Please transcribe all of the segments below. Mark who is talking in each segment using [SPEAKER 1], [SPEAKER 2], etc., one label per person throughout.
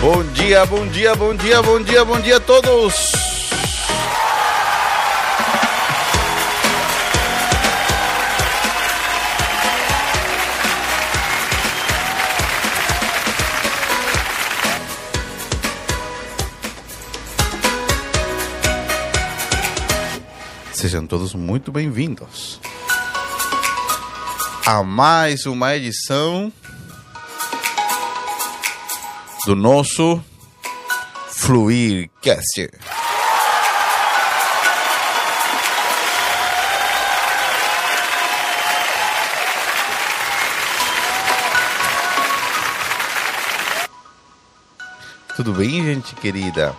[SPEAKER 1] Bom dia, bom dia, bom dia, bom dia, bom dia a todos. Sejam todos muito bem-vindos a mais uma edição do nosso Fluircast. Tudo bem, gente querida?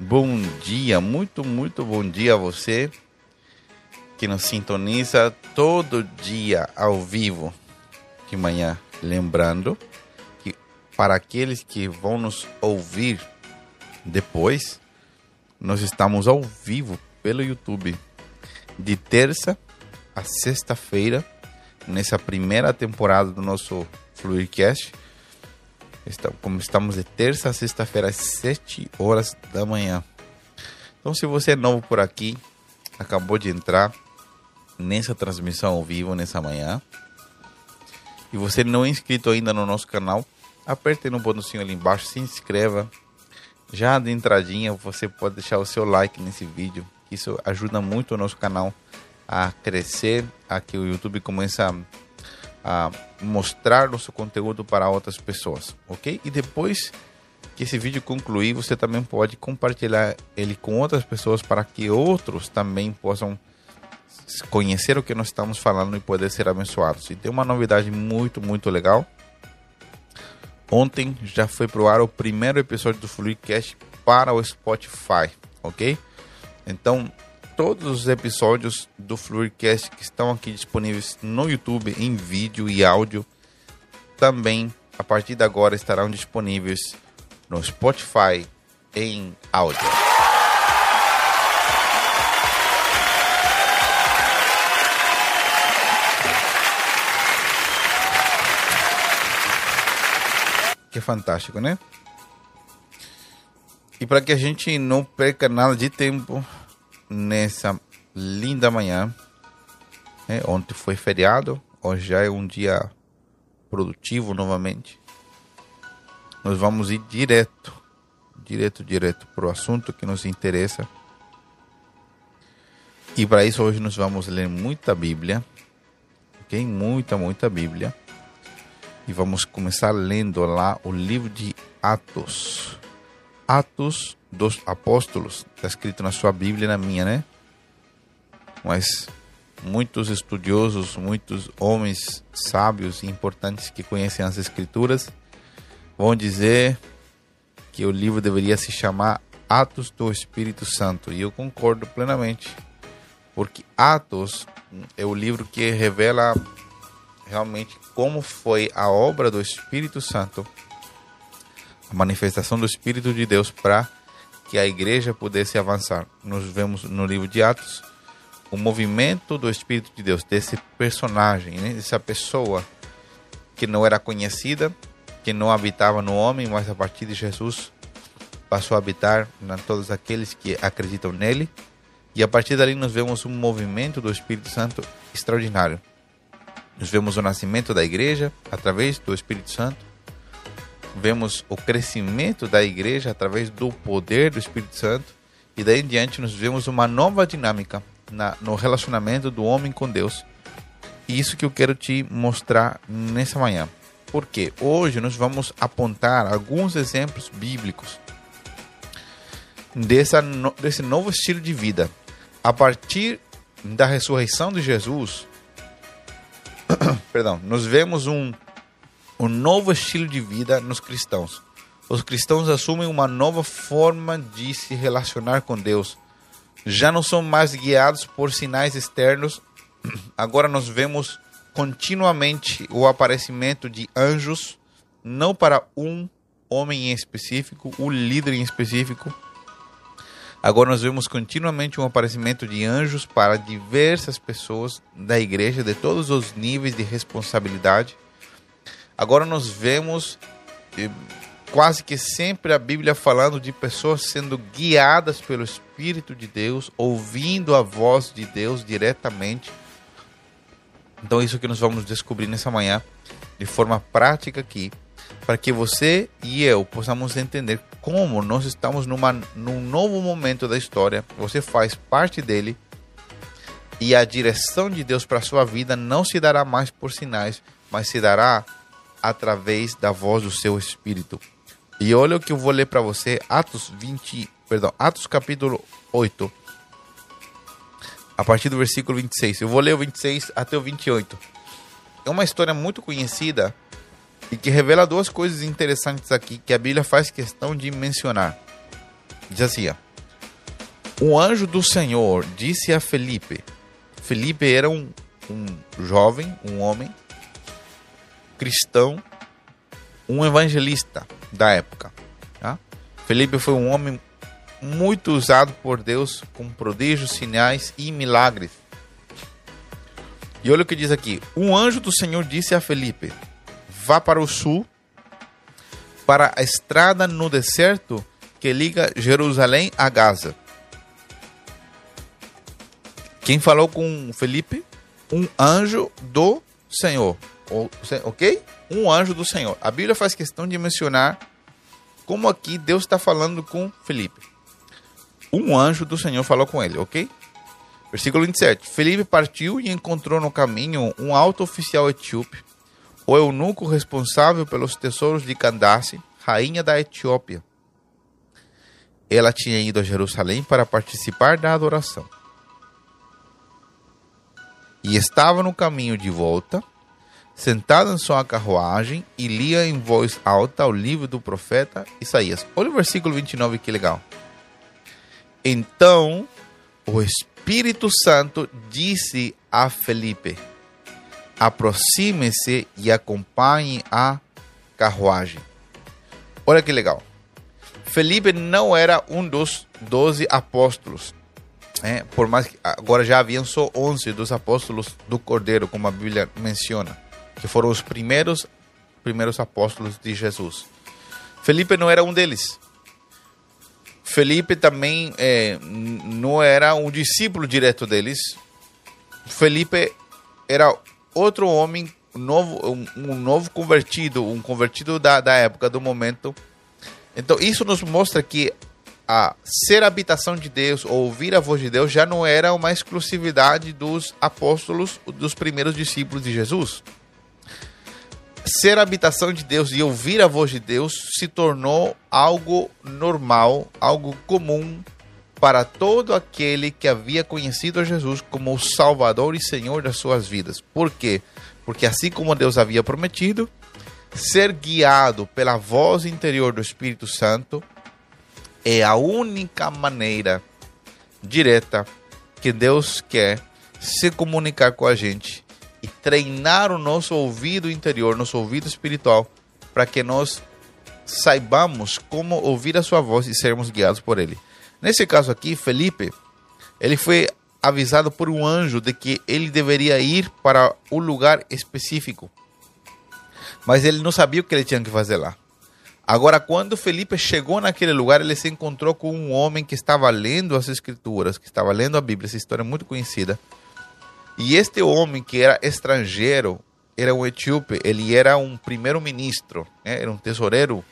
[SPEAKER 1] Bom dia, muito, muito bom dia a você que nos sintoniza todo dia ao vivo de manhã. Lembrando para aqueles que vão nos ouvir depois, nós estamos ao vivo pelo YouTube de terça a sexta-feira nessa primeira temporada do nosso Fluircast como estamos de terça a sexta-feira às 7 horas da manhã. Então, se você é novo por aqui, acabou de entrar nessa transmissão ao vivo nessa manhã, e você não é inscrito ainda no nosso canal, aperte no botãozinho ali embaixo, se inscreva. Já de entradinha, você pode deixar o seu like nesse vídeo. Isso ajuda muito o nosso canal a crescer, a que o YouTube comece a a mostrar nosso conteúdo para outras pessoas, ok? E depois que esse vídeo concluir, você também pode compartilhar ele com outras pessoas para que outros também possam conhecer o que nós estamos falando e poder ser abençoados. E tem uma novidade muito, muito legal. Ontem já foi pro ar o primeiro episódio do Fluidcast para o Spotify, ok? Então todos os episódios do Fluidcast que estão aqui disponíveis no YouTube em vídeo e áudio também a partir de agora estarão disponíveis no Spotify em áudio. Que fantástico, né? E para que a gente não perca nada de tempo, nessa linda manhã. Né? Ontem foi feriado, hoje já é um dia produtivo novamente. Nós vamos ir direto, direto, direto para o assunto que nos interessa. E para isso hoje nós vamos ler muita Bíblia, ok? Muita, muita Bíblia. E vamos começar lendo lá o livro de Atos. Atos dos Apóstolos, está escrito na sua Bíblia e na minha, né? Mas muitos estudiosos, muitos homens sábios e importantes que conhecem as Escrituras vão dizer que o livro deveria se chamar Atos do Espírito Santo. E eu concordo plenamente, porque Atos é o livro que revela realmente como foi a obra do Espírito Santo a manifestação do Espírito de Deus para que a igreja pudesse avançar. Nós vemos no livro de Atos o movimento do Espírito de Deus, desse personagem, né? dessa pessoa que não era conhecida, que não habitava no homem, mas a partir de Jesus passou a habitar em todos aqueles que acreditam nele. E a partir dali nós vemos um movimento do Espírito Santo extraordinário. Nós vemos o nascimento da igreja através do Espírito Santo vemos o crescimento da igreja através do poder do Espírito Santo e daí em diante nós vemos uma nova dinâmica na, no relacionamento do homem com Deus. E isso que eu quero te mostrar nessa manhã. Porque hoje nós vamos apontar alguns exemplos bíblicos dessa, desse novo estilo de vida. A partir da ressurreição de Jesus, perdão, nós vemos um um novo estilo de vida nos cristãos. Os cristãos assumem uma nova forma de se relacionar com Deus. Já não são mais guiados por sinais externos. Agora nós vemos continuamente o aparecimento de anjos, não para um homem em específico, o líder em específico. Agora nós vemos continuamente um aparecimento de anjos para diversas pessoas da igreja, de todos os níveis de responsabilidade. Agora nós vemos quase que sempre a Bíblia falando de pessoas sendo guiadas pelo Espírito de Deus, ouvindo a voz de Deus diretamente. Então, isso que nós vamos descobrir nessa manhã, de forma prática aqui, para que você e eu possamos entender como nós estamos numa, num novo momento da história, você faz parte dele e a direção de Deus para a sua vida não se dará mais por sinais, mas se dará através da voz do seu espírito. E olha o que eu vou ler para você, Atos 20, perdão, Atos capítulo 8, a partir do versículo 26. Eu vou ler o 26 até o 28. É uma história muito conhecida e que revela duas coisas interessantes aqui que a Bíblia faz questão de mencionar. Diz assim: ó, O anjo do Senhor disse a Felipe. Felipe era um, um jovem, um homem cristão, um evangelista da época. Tá? Felipe foi um homem muito usado por Deus com prodígios, sinais e milagres. E olha o que diz aqui: Um anjo do Senhor disse a Felipe: Vá para o sul, para a estrada no deserto que liga Jerusalém a Gaza. Quem falou com Felipe? Um anjo do Senhor. Ok? Um anjo do Senhor. A Bíblia faz questão de mencionar como aqui Deus está falando com Felipe. Um anjo do Senhor falou com ele, ok? Versículo 27. Felipe partiu e encontrou no caminho um alto oficial etíope, o eunuco responsável pelos tesouros de Candace, rainha da Etiópia. Ela tinha ido a Jerusalém para participar da adoração. E estava no caminho de volta sentada em sua carruagem e lia em voz alta o livro do profeta Isaías. Olha o versículo 29, que legal. Então o Espírito Santo disse a Felipe: aproxime-se e acompanhe a carruagem. Olha que legal. Felipe não era um dos doze apóstolos. É, por mais que agora já haviam só 11 dos apóstolos do Cordeiro, como a Bíblia menciona que foram os primeiros primeiros apóstolos de Jesus. Felipe não era um deles. Felipe também é, não era um discípulo direto deles. Felipe era outro homem novo, um, um novo convertido, um convertido da, da época, do momento. Então isso nos mostra que a ser habitação de Deus, ou ouvir a voz de Deus, já não era uma exclusividade dos apóstolos, dos primeiros discípulos de Jesus ser habitação de Deus e ouvir a voz de Deus se tornou algo normal, algo comum para todo aquele que havia conhecido a Jesus como o Salvador e Senhor das suas vidas. Por quê? Porque assim como Deus havia prometido, ser guiado pela voz interior do Espírito Santo é a única maneira direta que Deus quer se comunicar com a gente e treinar o nosso ouvido interior, nosso ouvido espiritual, para que nós saibamos como ouvir a sua voz e sermos guiados por ele. Nesse caso aqui, Felipe, ele foi avisado por um anjo de que ele deveria ir para um lugar específico. Mas ele não sabia o que ele tinha que fazer lá. Agora, quando Felipe chegou naquele lugar, ele se encontrou com um homem que estava lendo as escrituras, que estava lendo a Bíblia, essa história é muito conhecida. E este homem que era estrangeiro, era um etíope, ele era um primeiro-ministro, né? era um tesoureiro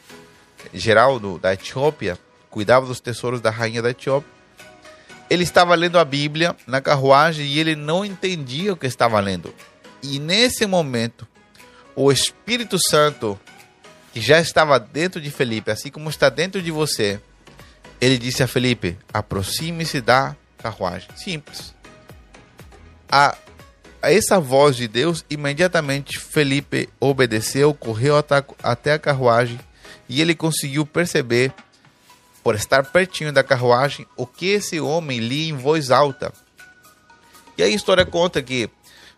[SPEAKER 1] geral do, da Etiópia, cuidava dos tesouros da rainha da Etiópia. Ele estava lendo a Bíblia na carruagem e ele não entendia o que estava lendo. E nesse momento, o Espírito Santo, que já estava dentro de Felipe, assim como está dentro de você, ele disse a Felipe: aproxime-se da carruagem. Simples a, a essa voz de Deus, imediatamente Felipe obedeceu, correu até a carruagem e ele conseguiu perceber, por estar pertinho da carruagem, o que esse homem lia em voz alta. E a história conta que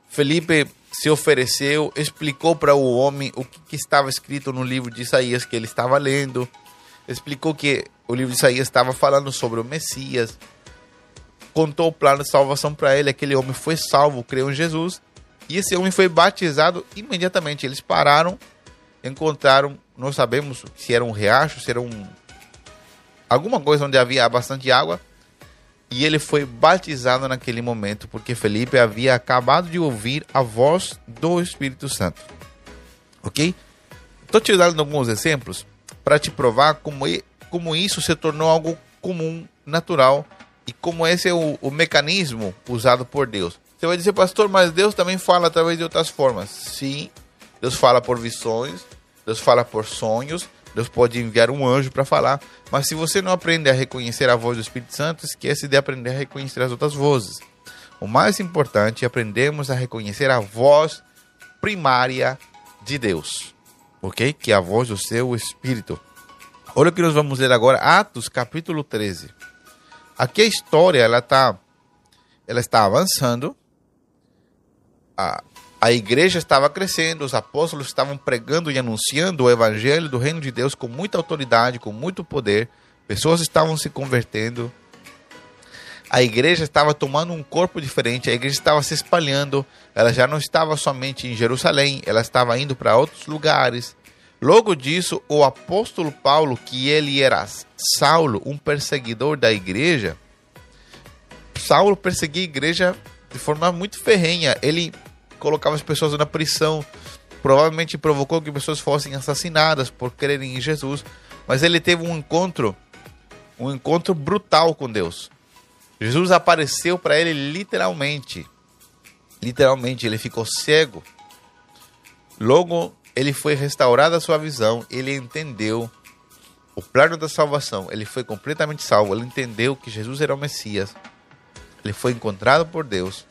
[SPEAKER 1] Felipe se ofereceu, explicou para o homem o que, que, estava escrito no livro de Isaías que ele estava lendo, explicou que o livro de Isaías estava falando sobre o Messias, contou o plano de salvação para ele. Aquele homem foi salvo, creu em Jesus. E esse homem foi batizado imediatamente. Eles pararam, encontraram não sabemos se era um riacho, se era um alguma coisa onde havia bastante água. E ele foi batizado naquele momento, porque Felipe havia acabado de ouvir a voz do Espírito Santo. Ok? Estou te dando alguns exemplos para te provar como, como isso se tornou algo comum, natural, e como esse é o, o mecanismo usado por Deus. Você vai dizer, pastor, mas Deus também fala através de outras formas. Sim, Deus fala por visões, Deus fala por sonhos, Deus pode enviar um anjo para falar. Mas se você não aprende a reconhecer a voz do Espírito Santo, esquece de aprender a reconhecer as outras vozes. O mais importante é aprendermos a reconhecer a voz primária de Deus, ok? Que é a voz do seu Espírito. Olha o que nós vamos ler agora, Atos capítulo 13. Aqui a história ela tá, ela está avançando. A, a igreja estava crescendo, os apóstolos estavam pregando e anunciando o evangelho do reino de Deus com muita autoridade, com muito poder. Pessoas estavam se convertendo. A igreja estava tomando um corpo diferente, a igreja estava se espalhando. Ela já não estava somente em Jerusalém, ela estava indo para outros lugares. Logo disso, o apóstolo Paulo, que ele era Saulo, um perseguidor da igreja, Saulo perseguia a igreja de forma muito ferrenha. Ele colocava as pessoas na prisão, provavelmente provocou que pessoas fossem assassinadas por crerem em Jesus, mas ele teve um encontro, um encontro brutal com Deus. Jesus apareceu para ele literalmente. Literalmente, ele ficou cego. Logo, ele foi restaurada a sua visão, ele entendeu o plano da salvação, ele foi completamente salvo, ele entendeu que Jesus era o Messias. Ele foi encontrado por Deus.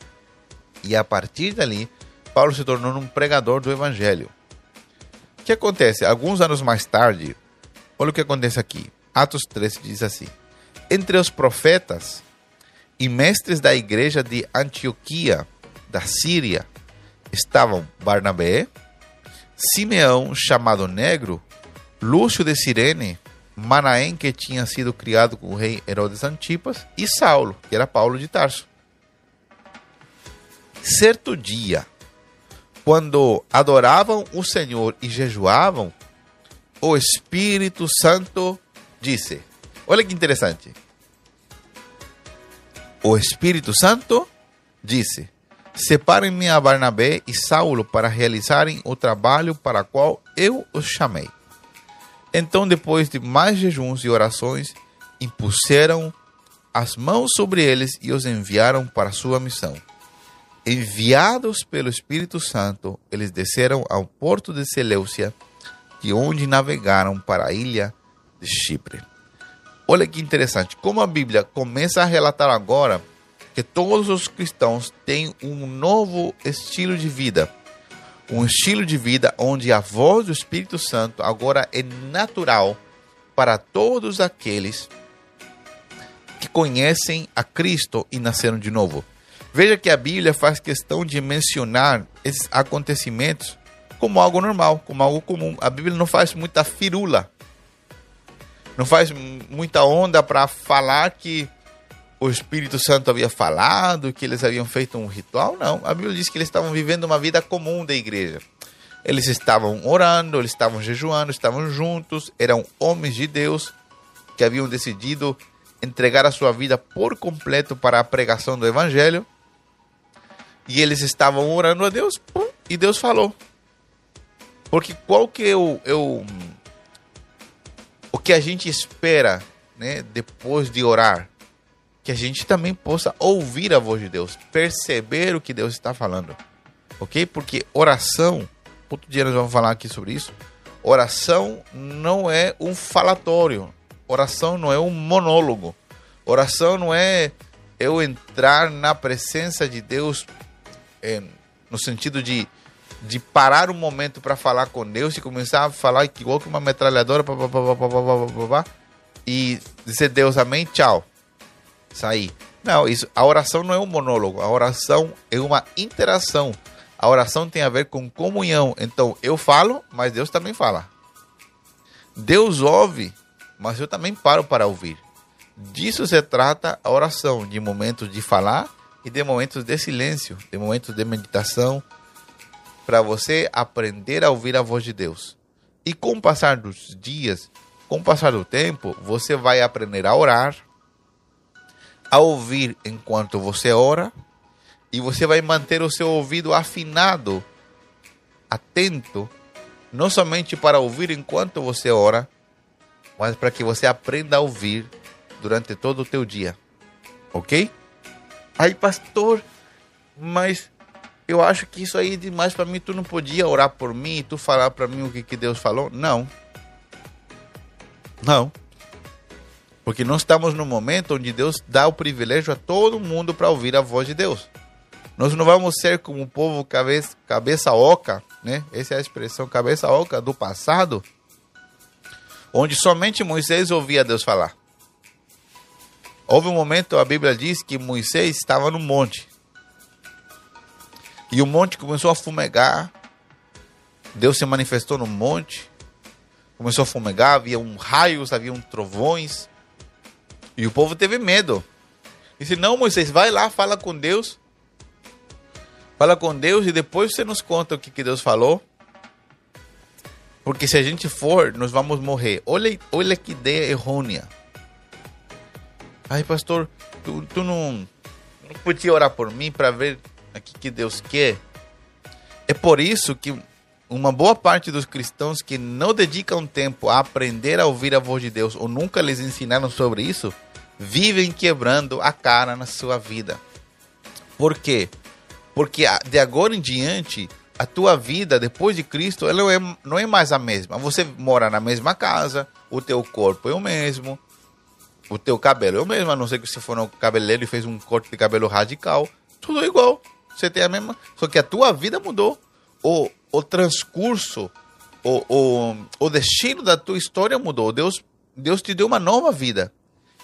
[SPEAKER 1] E a partir dali, Paulo se tornou um pregador do evangelho. O que acontece? Alguns anos mais tarde, olha o que acontece aqui. Atos 13 diz assim: Entre os profetas e mestres da igreja de Antioquia, da Síria, estavam Barnabé, Simeão, chamado Negro, Lúcio de Cirene, Manaém, que tinha sido criado com o rei Herodes Antipas, e Saulo, que era Paulo de Tarso. Certo dia, quando adoravam o Senhor e jejuavam, o Espírito Santo disse: Olha que interessante. O Espírito Santo disse: Separem-me a Barnabé e Saulo para realizarem o trabalho para o qual eu os chamei. Então, depois de mais jejuns e orações, impuseram as mãos sobre eles e os enviaram para sua missão. Enviados pelo Espírito Santo, eles desceram ao porto de Seleucia, de onde navegaram para a ilha de Chipre. Olha que interessante, como a Bíblia começa a relatar agora que todos os cristãos têm um novo estilo de vida. Um estilo de vida onde a voz do Espírito Santo agora é natural para todos aqueles que conhecem a Cristo e nasceram de novo. Veja que a Bíblia faz questão de mencionar esses acontecimentos como algo normal, como algo comum. A Bíblia não faz muita firula, não faz muita onda para falar que o Espírito Santo havia falado, que eles haviam feito um ritual. Não, a Bíblia diz que eles estavam vivendo uma vida comum da igreja. Eles estavam orando, eles estavam jejuando, estavam juntos, eram homens de Deus que haviam decidido entregar a sua vida por completo para a pregação do Evangelho e eles estavam orando a Deus, pum, e Deus falou. Porque qual que é o, é o que a gente espera né, depois de orar? Que a gente também possa ouvir a voz de Deus, perceber o que Deus está falando. Ok? Porque oração, outro dia nós vamos falar aqui sobre isso. Oração não é um falatório. Oração não é um monólogo. Oração não é eu entrar na presença de Deus é, no sentido de, de parar um momento para falar com Deus e começar a falar igual que uma metralhadora pá, pá, pá, e dizer Deus amém, tchau, sair. Não, isso, a oração não é um monólogo, a oração é uma interação. A oração tem a ver com comunhão. Então eu falo, mas Deus também fala. Deus ouve, mas eu também paro para ouvir. Disso se trata a oração, de momentos de falar e de momentos de silêncio, de momentos de meditação, para você aprender a ouvir a voz de Deus. E com o passar dos dias, com o passar do tempo, você vai aprender a orar, a ouvir enquanto você ora, e você vai manter o seu ouvido afinado, atento, não somente para ouvir enquanto você ora, mas para que você aprenda a ouvir durante todo o teu dia. Ok? Aí, pastor, mas eu acho que isso aí é demais para mim. Tu não podia orar por mim e tu falar para mim o que, que Deus falou? Não. Não. Porque nós estamos no momento onde Deus dá o privilégio a todo mundo para ouvir a voz de Deus. Nós não vamos ser como o povo cabeça, cabeça oca, né? Essa é a expressão cabeça oca do passado, onde somente Moisés ouvia Deus falar. Houve um momento, a Bíblia diz que Moisés estava no monte. E o monte começou a fumegar. Deus se manifestou no monte. Começou a fumegar, havia um raios, havia um trovões. E o povo teve medo. Disse: Não, Moisés, vai lá, fala com Deus. Fala com Deus e depois você nos conta o que, que Deus falou. Porque se a gente for, nós vamos morrer. Olha, olha que ideia errônea. Ai, pastor, tu, tu não, não podia orar por mim para ver o que Deus quer? É por isso que uma boa parte dos cristãos que não dedicam tempo a aprender a ouvir a voz de Deus ou nunca lhes ensinaram sobre isso, vivem quebrando a cara na sua vida. Por quê? Porque de agora em diante, a tua vida depois de Cristo, ela não é, não é mais a mesma. Você mora na mesma casa, o teu corpo é o mesmo, o teu cabelo o mesmo, a não ser que você for no cabeleireiro e fez um corte de cabelo radical. Tudo igual. Você tem a mesma. Só que a tua vida mudou. O, o transcurso, o, o, o destino da tua história mudou. Deus, Deus te deu uma nova vida.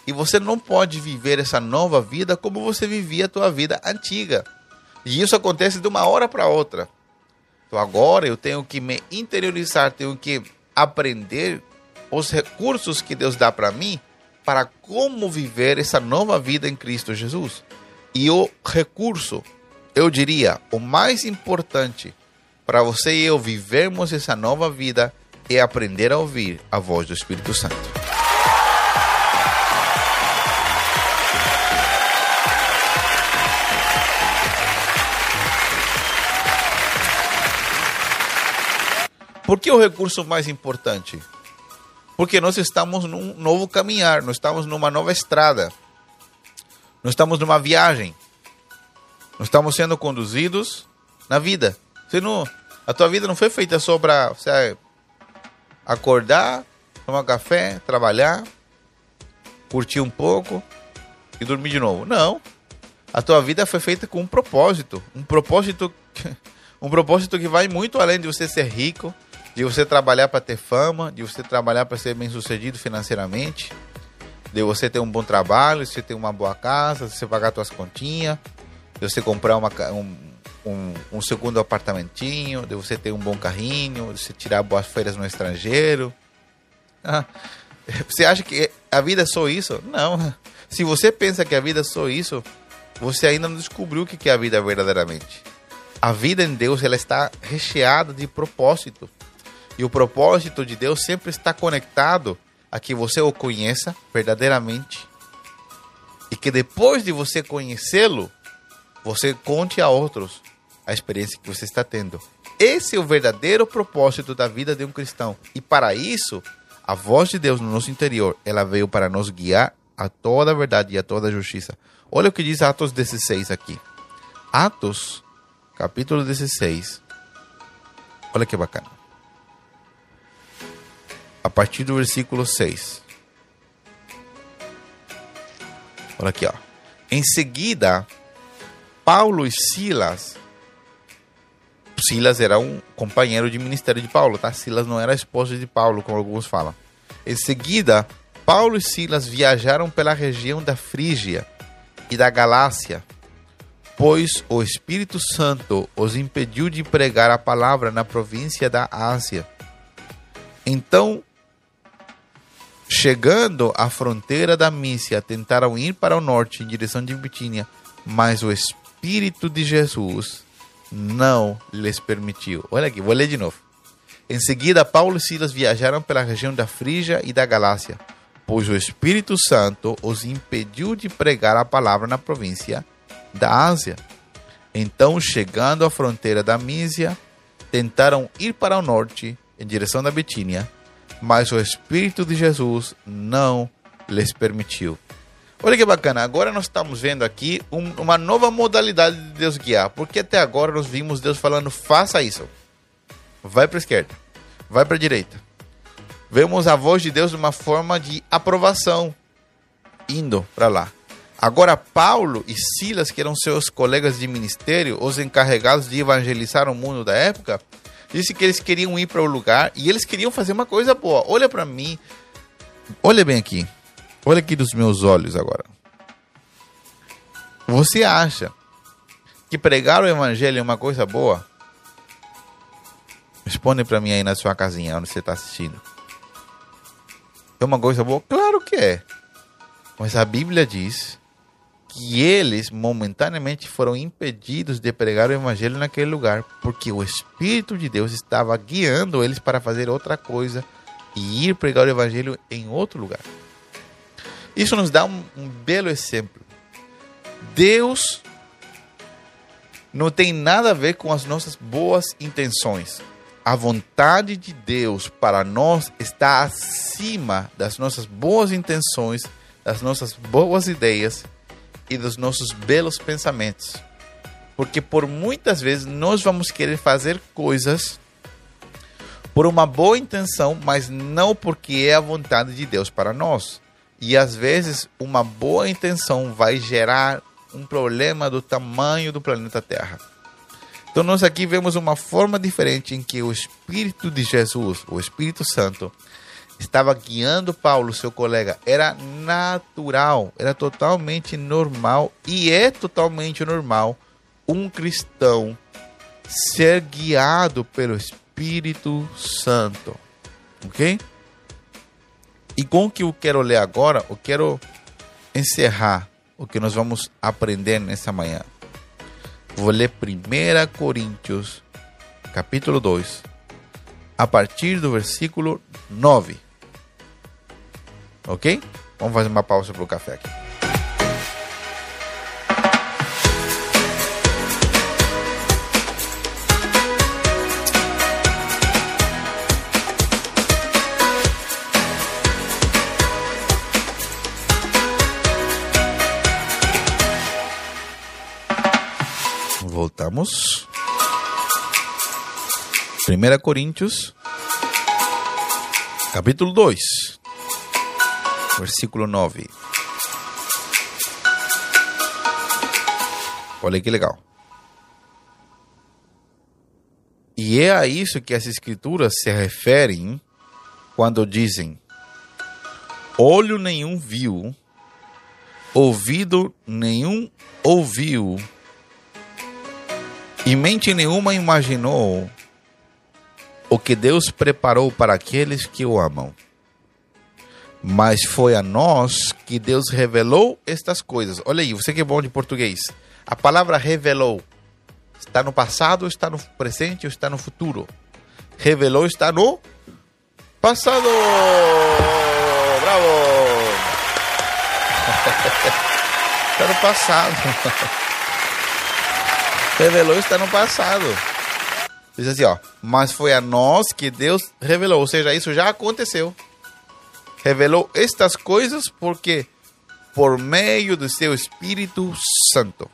[SPEAKER 1] E você não pode viver essa nova vida como você vivia a tua vida antiga. E isso acontece de uma hora para outra. Então agora eu tenho que me interiorizar, tenho que aprender os recursos que Deus dá para mim para como viver essa nova vida em Cristo Jesus. E o recurso, eu diria, o mais importante para você e eu vivermos essa nova vida é aprender a ouvir a voz do Espírito Santo. Por que o recurso mais importante? Porque nós estamos num novo caminhar, nós estamos numa nova estrada. Nós estamos numa viagem. Nós estamos sendo conduzidos na vida. Você não, a tua vida não foi feita só para você acordar, tomar café, trabalhar, curtir um pouco e dormir de novo. Não. A tua vida foi feita com um propósito, um propósito um propósito que vai muito além de você ser rico, de você trabalhar para ter fama, de você trabalhar para ser bem sucedido financeiramente, de você ter um bom trabalho, de você ter uma boa casa, de você pagar suas continhas, de você comprar uma, um, um, um, segundo apartamentinho, de você ter um bom carrinho, de você tirar boas feiras no estrangeiro. Ah, você acha que a vida é só isso? Não. Se você pensa que a vida é só isso, você ainda não descobriu o que é a vida verdadeiramente. A vida em Deus ela está recheada de propósito. E o propósito de Deus sempre está conectado a que você o conheça verdadeiramente e que depois de você conhecê-lo, você conte a outros a experiência que você está tendo. Esse é o verdadeiro propósito da vida de um cristão. E para isso, a voz de Deus no nosso interior, ela veio para nos guiar a toda a verdade e a toda a justiça. Olha o que diz Atos 16 aqui. Atos, capítulo 16. Olha que bacana a partir do versículo 6. Olha aqui, ó. Em seguida, Paulo e Silas. Silas era um companheiro de ministério de Paulo, tá? Silas não era esposa de Paulo, como alguns falam. Em seguida, Paulo e Silas viajaram pela região da Frígia e da Galácia, pois o Espírito Santo os impediu de pregar a palavra na província da Ásia. Então Chegando à fronteira da Mícia, tentaram ir para o norte em direção de Bitínia, mas o Espírito de Jesus não lhes permitiu. Olha aqui, vou ler de novo. Em seguida, Paulo e Silas viajaram pela região da Frígia e da Galácia, pois o Espírito Santo os impediu de pregar a palavra na província da Ásia. Então, chegando à fronteira da Mísia, tentaram ir para o norte, em direção da Betínia, mas o Espírito de Jesus não lhes permitiu. Olha que bacana, agora nós estamos vendo aqui um, uma nova modalidade de Deus guiar, porque até agora nós vimos Deus falando: faça isso, vai para a esquerda, vai para a direita. Vemos a voz de Deus de uma forma de aprovação, indo para lá. Agora, Paulo e Silas, que eram seus colegas de ministério, os encarregados de evangelizar o mundo da época, disse que eles queriam ir para o lugar e eles queriam fazer uma coisa boa. Olha para mim, olha bem aqui. Olha aqui dos meus olhos agora. Você acha que pregar o evangelho é uma coisa boa? Responde para mim aí na sua casinha, onde você está assistindo. É uma coisa boa? Claro que é. Mas a Bíblia diz que eles momentaneamente foram impedidos de pregar o evangelho naquele lugar, porque o Espírito de Deus estava guiando eles para fazer outra coisa e ir pregar o evangelho em outro lugar. Isso nos dá um, um belo exemplo. Deus não tem nada a ver com as nossas boas intenções. A vontade de Deus para nós está acima das nossas boas intenções, das nossas boas ideias e dos nossos belos pensamentos. Porque por muitas vezes nós vamos querer fazer coisas por uma boa intenção, mas não porque é a vontade de Deus para nós. E às vezes uma boa intenção vai gerar um problema do tamanho do planeta Terra. Então nós aqui vemos uma forma diferente em que o Espírito de Jesus, o Espírito Santo, estava guiando Paulo, seu colega. Era natural, era totalmente normal e é totalmente normal um cristão ser guiado pelo Espírito Santo. Ok? E com o que eu quero ler agora, eu quero encerrar o que nós vamos aprender nessa manhã. Vou ler 1 Coríntios, capítulo 2, a partir do versículo 9. Ok? Vamos fazer uma pausa para o café aqui. Voltamos. 1 Coríntios, capítulo 2, versículo 9. Olha que legal. E é a isso que as escrituras se referem quando dizem: olho nenhum viu, ouvido nenhum ouviu e mente nenhuma imaginou o que Deus preparou para aqueles que o amam. Mas foi a nós que Deus revelou estas coisas. Olha aí, você que é bom de português. A palavra revelou está no passado, está no presente ou está no futuro? Revelou está no passado. Bravo! está no passado. revelou está no passado. Diz assim, ó, mas foi a nós que Deus revelou, ou seja, isso já aconteceu. Revelou estas coisas porque por meio do seu Espírito Santo.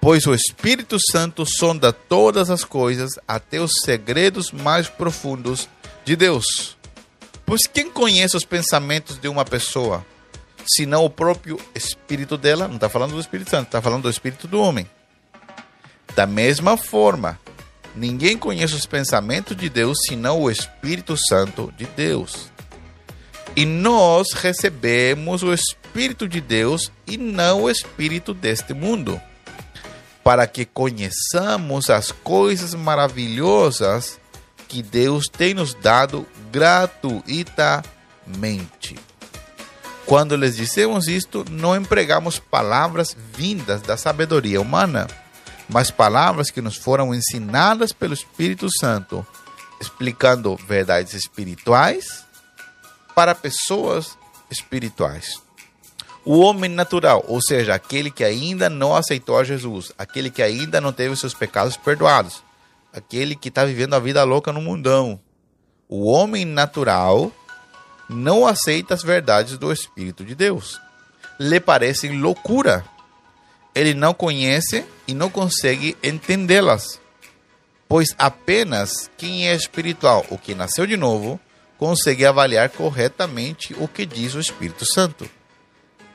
[SPEAKER 1] Pois o Espírito Santo sonda todas as coisas, até os segredos mais profundos de Deus. Pois quem conhece os pensamentos de uma pessoa, senão o próprio Espírito dela? Não está falando do Espírito Santo, está falando do Espírito do homem. Da mesma forma, ninguém conhece os pensamentos de Deus senão o Espírito Santo de Deus. E nós recebemos o Espírito de Deus e não o Espírito deste mundo, para que conheçamos as coisas maravilhosas que Deus tem nos dado gratuitamente. Quando lhes dissemos isto, não empregamos palavras vindas da sabedoria humana mas palavras que nos foram ensinadas pelo Espírito Santo, explicando verdades espirituais para pessoas espirituais. O homem natural, ou seja, aquele que ainda não aceitou a Jesus, aquele que ainda não teve seus pecados perdoados, aquele que está vivendo a vida louca no mundão. O homem natural não aceita as verdades do Espírito de Deus. Lhe parecem loucura. Ele não conhece e não consegue entendê-las. Pois apenas quem é espiritual, o que nasceu de novo, consegue avaliar corretamente o que diz o Espírito Santo.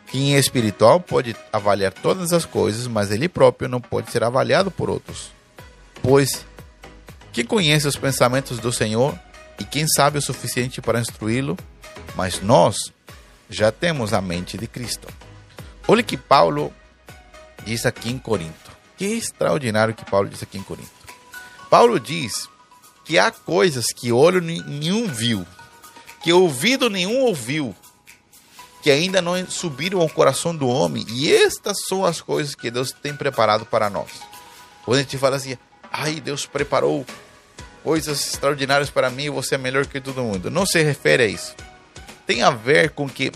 [SPEAKER 1] Quem é espiritual pode avaliar todas as coisas, mas ele próprio não pode ser avaliado por outros. Pois quem conhece os pensamentos do Senhor e quem sabe o suficiente para instruí-lo, mas nós já temos a mente de Cristo. Olha que Paulo diz aqui em Corinto. Que extraordinário que Paulo diz aqui em Corinto. Paulo diz que há coisas que olho nenhum viu, que ouvido nenhum ouviu, que ainda não subiram ao coração do homem, e estas são as coisas que Deus tem preparado para nós. Quando a gente fala assim, ai, Deus preparou coisas extraordinárias para mim, você é melhor que todo mundo. Não se refere a isso tem a ver com que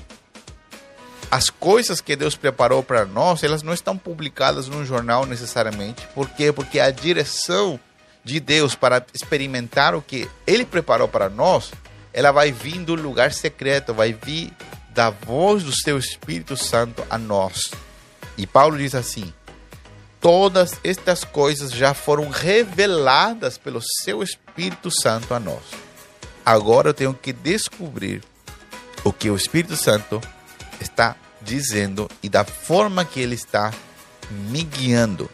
[SPEAKER 1] as coisas que Deus preparou para nós, elas não estão publicadas num jornal necessariamente. Por quê? Porque a direção de Deus para experimentar o que Ele preparou para nós, ela vai vir do lugar secreto, vai vir da voz do seu Espírito Santo a nós. E Paulo diz assim: todas estas coisas já foram reveladas pelo seu Espírito Santo a nós. Agora eu tenho que descobrir o que o Espírito Santo está dizendo e da forma que ele está me guiando.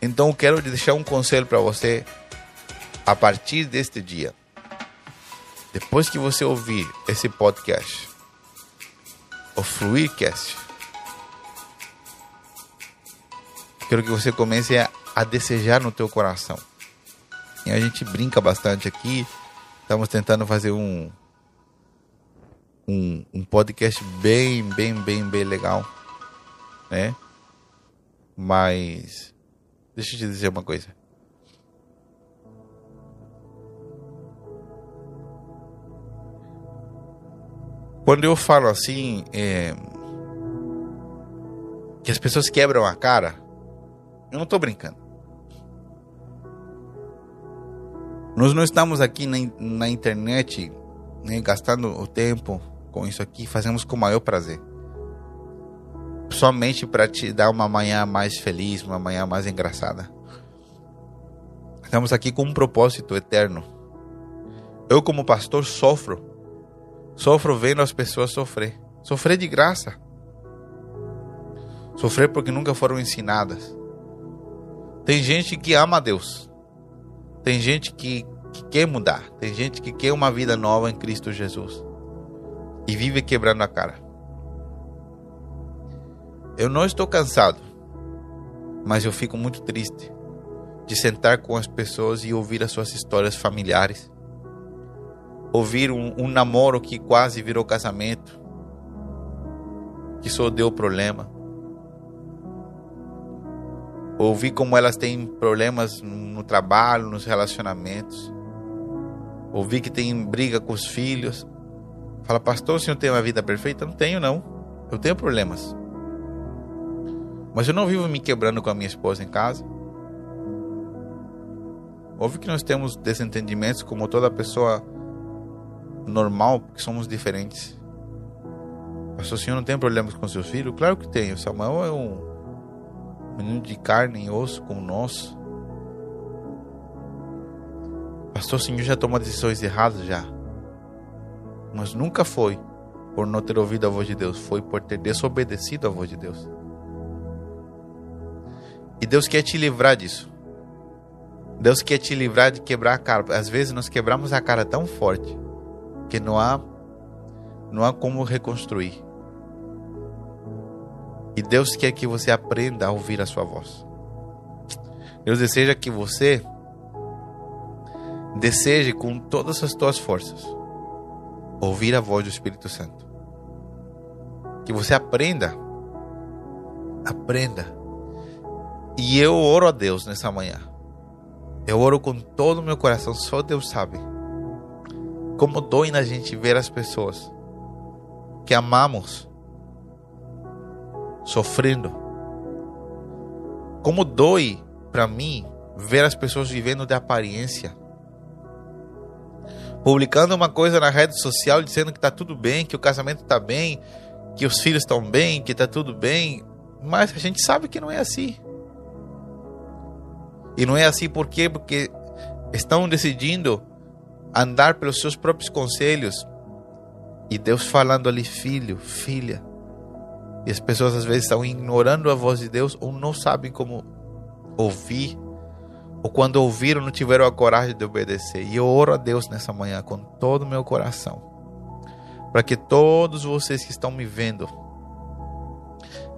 [SPEAKER 1] Então, quero deixar um conselho para você a partir deste dia. Depois que você ouvir esse podcast, o Fluircast, quero que você comece a, a desejar no teu coração. E a gente brinca bastante aqui, estamos tentando fazer um, um, um podcast bem, bem, bem, bem legal, né? Mas deixa eu te dizer uma coisa. Quando eu falo assim, é, que as pessoas quebram a cara, eu não estou brincando. Nós não estamos aqui na, na internet né, gastando o tempo com isso aqui, fazemos com o maior prazer. Somente para te dar uma manhã mais feliz, uma manhã mais engraçada. Estamos aqui com um propósito eterno. Eu, como pastor, sofro. Sofro vendo as pessoas sofrer. Sofrer de graça. Sofrer porque nunca foram ensinadas. Tem gente que ama a Deus. Tem gente que, que quer mudar. Tem gente que quer uma vida nova em Cristo Jesus e vive quebrando a cara. Eu não estou cansado, mas eu fico muito triste de sentar com as pessoas e ouvir as suas histórias familiares. Ouvir um, um namoro que quase virou casamento, que só deu problema. Ouvir como elas têm problemas no trabalho, nos relacionamentos. Ouvir que tem briga com os filhos. Fala, pastor, o senhor tem uma vida perfeita? Não tenho, não. Eu tenho problemas. Mas eu não vivo me quebrando com a minha esposa em casa. Óbvio que nós temos desentendimentos como toda pessoa normal, porque somos diferentes. Pastor, o senhor não tem problemas com seus filhos? Claro que tenho. Samuel é um menino de carne e osso como nós. Pastor, o senhor já toma decisões erradas já mas nunca foi por não ter ouvido a voz de Deus, foi por ter desobedecido a voz de Deus. E Deus quer te livrar disso. Deus quer te livrar de quebrar a cara. Às vezes nós quebramos a cara tão forte que não há não há como reconstruir. E Deus quer que você aprenda a ouvir a sua voz. Deus deseja que você deseje com todas as tuas forças ouvir a voz do Espírito Santo. Que você aprenda. Aprenda. E eu oro a Deus nessa manhã. Eu oro com todo o meu coração, só Deus sabe. Como dói na gente ver as pessoas que amamos sofrendo. Como dói para mim ver as pessoas vivendo de aparência. Publicando uma coisa na rede social dizendo que tá tudo bem, que o casamento tá bem, que os filhos estão bem, que tá tudo bem, mas a gente sabe que não é assim. E não é assim por quê? Porque estão decidindo andar pelos seus próprios conselhos. E Deus falando ali, filho, filha. E as pessoas às vezes estão ignorando a voz de Deus ou não sabem como ouvir. Ou quando ouviram, não tiveram a coragem de obedecer. E eu oro a Deus nessa manhã com todo o meu coração. Para que todos vocês que estão me vendo,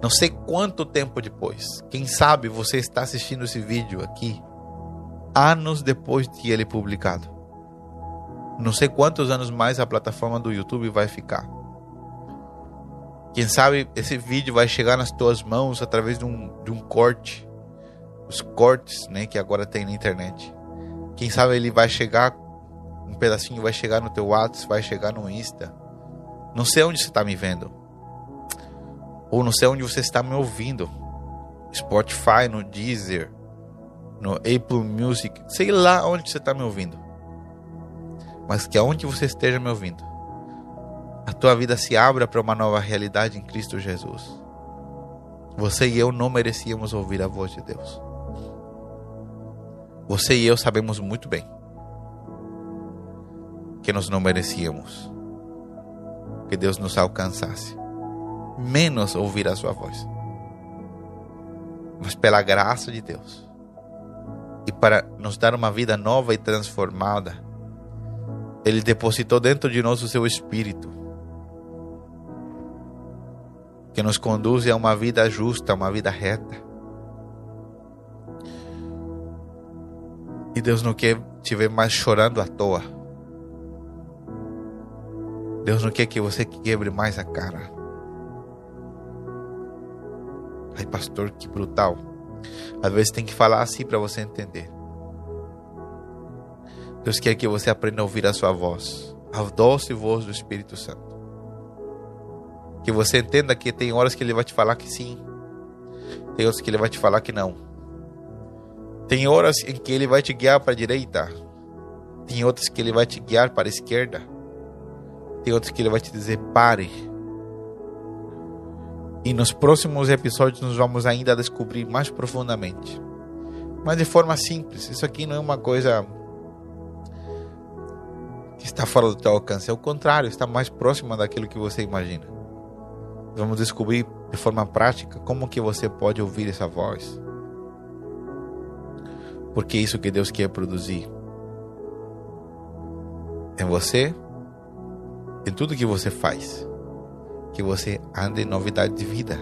[SPEAKER 1] não sei quanto tempo depois, quem sabe você está assistindo esse vídeo aqui anos depois de ele publicado. Não sei quantos anos mais a plataforma do YouTube vai ficar. Quem sabe esse vídeo vai chegar nas tuas mãos através de um, de um corte. Os cortes né, que agora tem na internet. Quem sabe ele vai chegar, um pedacinho vai chegar no teu WhatsApp, vai chegar no Insta. Não sei onde você está me vendo ou não sei onde você está me ouvindo. Spotify, no Deezer, no Apple Music, sei lá onde você está me ouvindo. Mas que aonde você esteja me ouvindo, a tua vida se abra para uma nova realidade em Cristo Jesus. Você e eu não merecíamos ouvir a voz de Deus. Você e eu sabemos muito bem que nós não merecíamos que Deus nos alcançasse menos ouvir a sua voz. Mas pela graça de Deus e para nos dar uma vida nova e transformada, Ele depositou dentro de nós o seu Espírito, que nos conduz a uma vida justa, uma vida reta. E Deus não quer te ver mais chorando à toa. Deus não quer que você quebre mais a cara. Ai, pastor, que brutal. Às vezes tem que falar assim para você entender. Deus quer que você aprenda a ouvir a sua voz, a doce voz do Espírito Santo. Que você entenda que tem horas que ele vai te falar que sim, tem outras que ele vai te falar que não. Tem horas em que ele vai te guiar para a direita, tem outras que ele vai te guiar para a esquerda, tem outras que ele vai te dizer pare e nos próximos episódios nós vamos ainda descobrir mais profundamente. Mas de forma simples. Isso aqui não é uma coisa que está fora do teu alcance. É o contrário, está mais próxima daquilo que você imagina. Vamos descobrir de forma prática como que você pode ouvir essa voz. Porque é isso que Deus quer produzir em você, em tudo que você faz que você ande em novidade de vida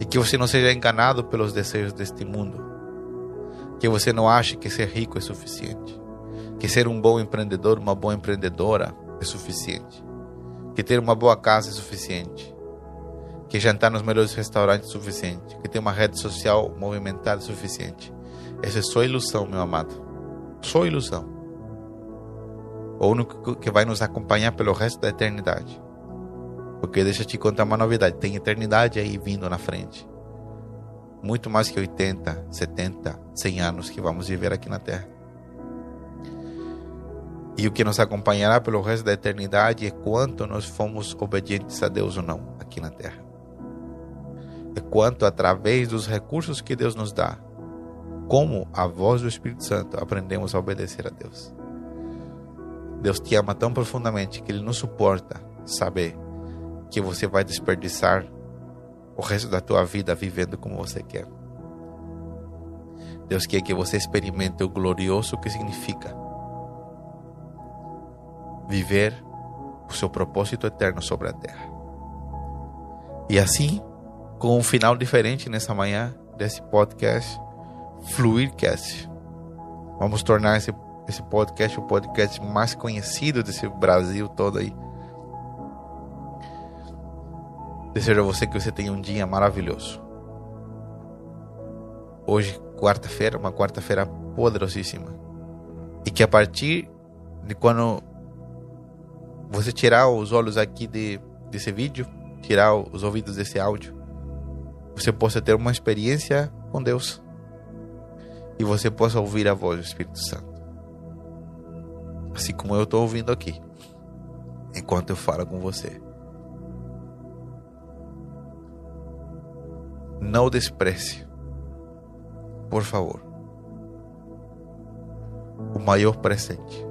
[SPEAKER 1] e que você não seja enganado pelos desejos deste mundo. Que você não ache que ser rico é suficiente, que ser um bom empreendedor, uma boa empreendedora é suficiente, que ter uma boa casa é suficiente, que jantar nos melhores restaurantes é suficiente, que ter uma rede social movimentada é suficiente. Essa é só ilusão, meu amado. Só ilusão. O único que vai nos acompanhar pelo resto da eternidade. Porque deixa eu te contar uma novidade: tem eternidade aí vindo na frente. Muito mais que 80, 70, 100 anos que vamos viver aqui na Terra. E o que nos acompanhará pelo resto da eternidade é quanto nós fomos obedientes a Deus ou não aqui na Terra. É quanto, através dos recursos que Deus nos dá, como a voz do Espírito Santo, aprendemos a obedecer a Deus. Deus te ama tão profundamente que Ele não suporta saber que você vai desperdiçar o resto da tua vida vivendo como você quer. Deus quer que você experimente o glorioso que significa viver o seu propósito eterno sobre a terra. E assim, com um final diferente nessa manhã desse podcast, Fluircast. Vamos tornar esse, esse podcast o podcast mais conhecido desse Brasil todo aí. Desejo a você que você tenha um dia maravilhoso. Hoje, quarta-feira, uma quarta-feira poderosíssima. E que a partir de quando você tirar os olhos aqui de, desse vídeo, tirar os ouvidos desse áudio, você possa ter uma experiência com Deus e você possa ouvir a voz do Espírito Santo. Assim como eu estou ouvindo aqui, enquanto eu falo com você. Não despreze, por favor, o maior presente.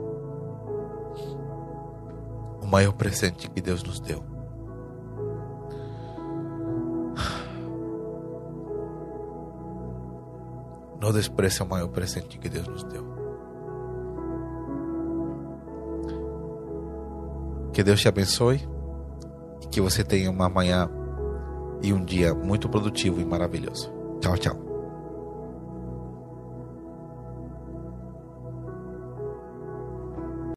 [SPEAKER 1] O maior presente que Deus nos deu. Não despreze o maior presente que Deus nos deu. Que Deus te abençoe e que você tenha uma manhã e um dia muito produtivo e maravilhoso. Tchau, tchau.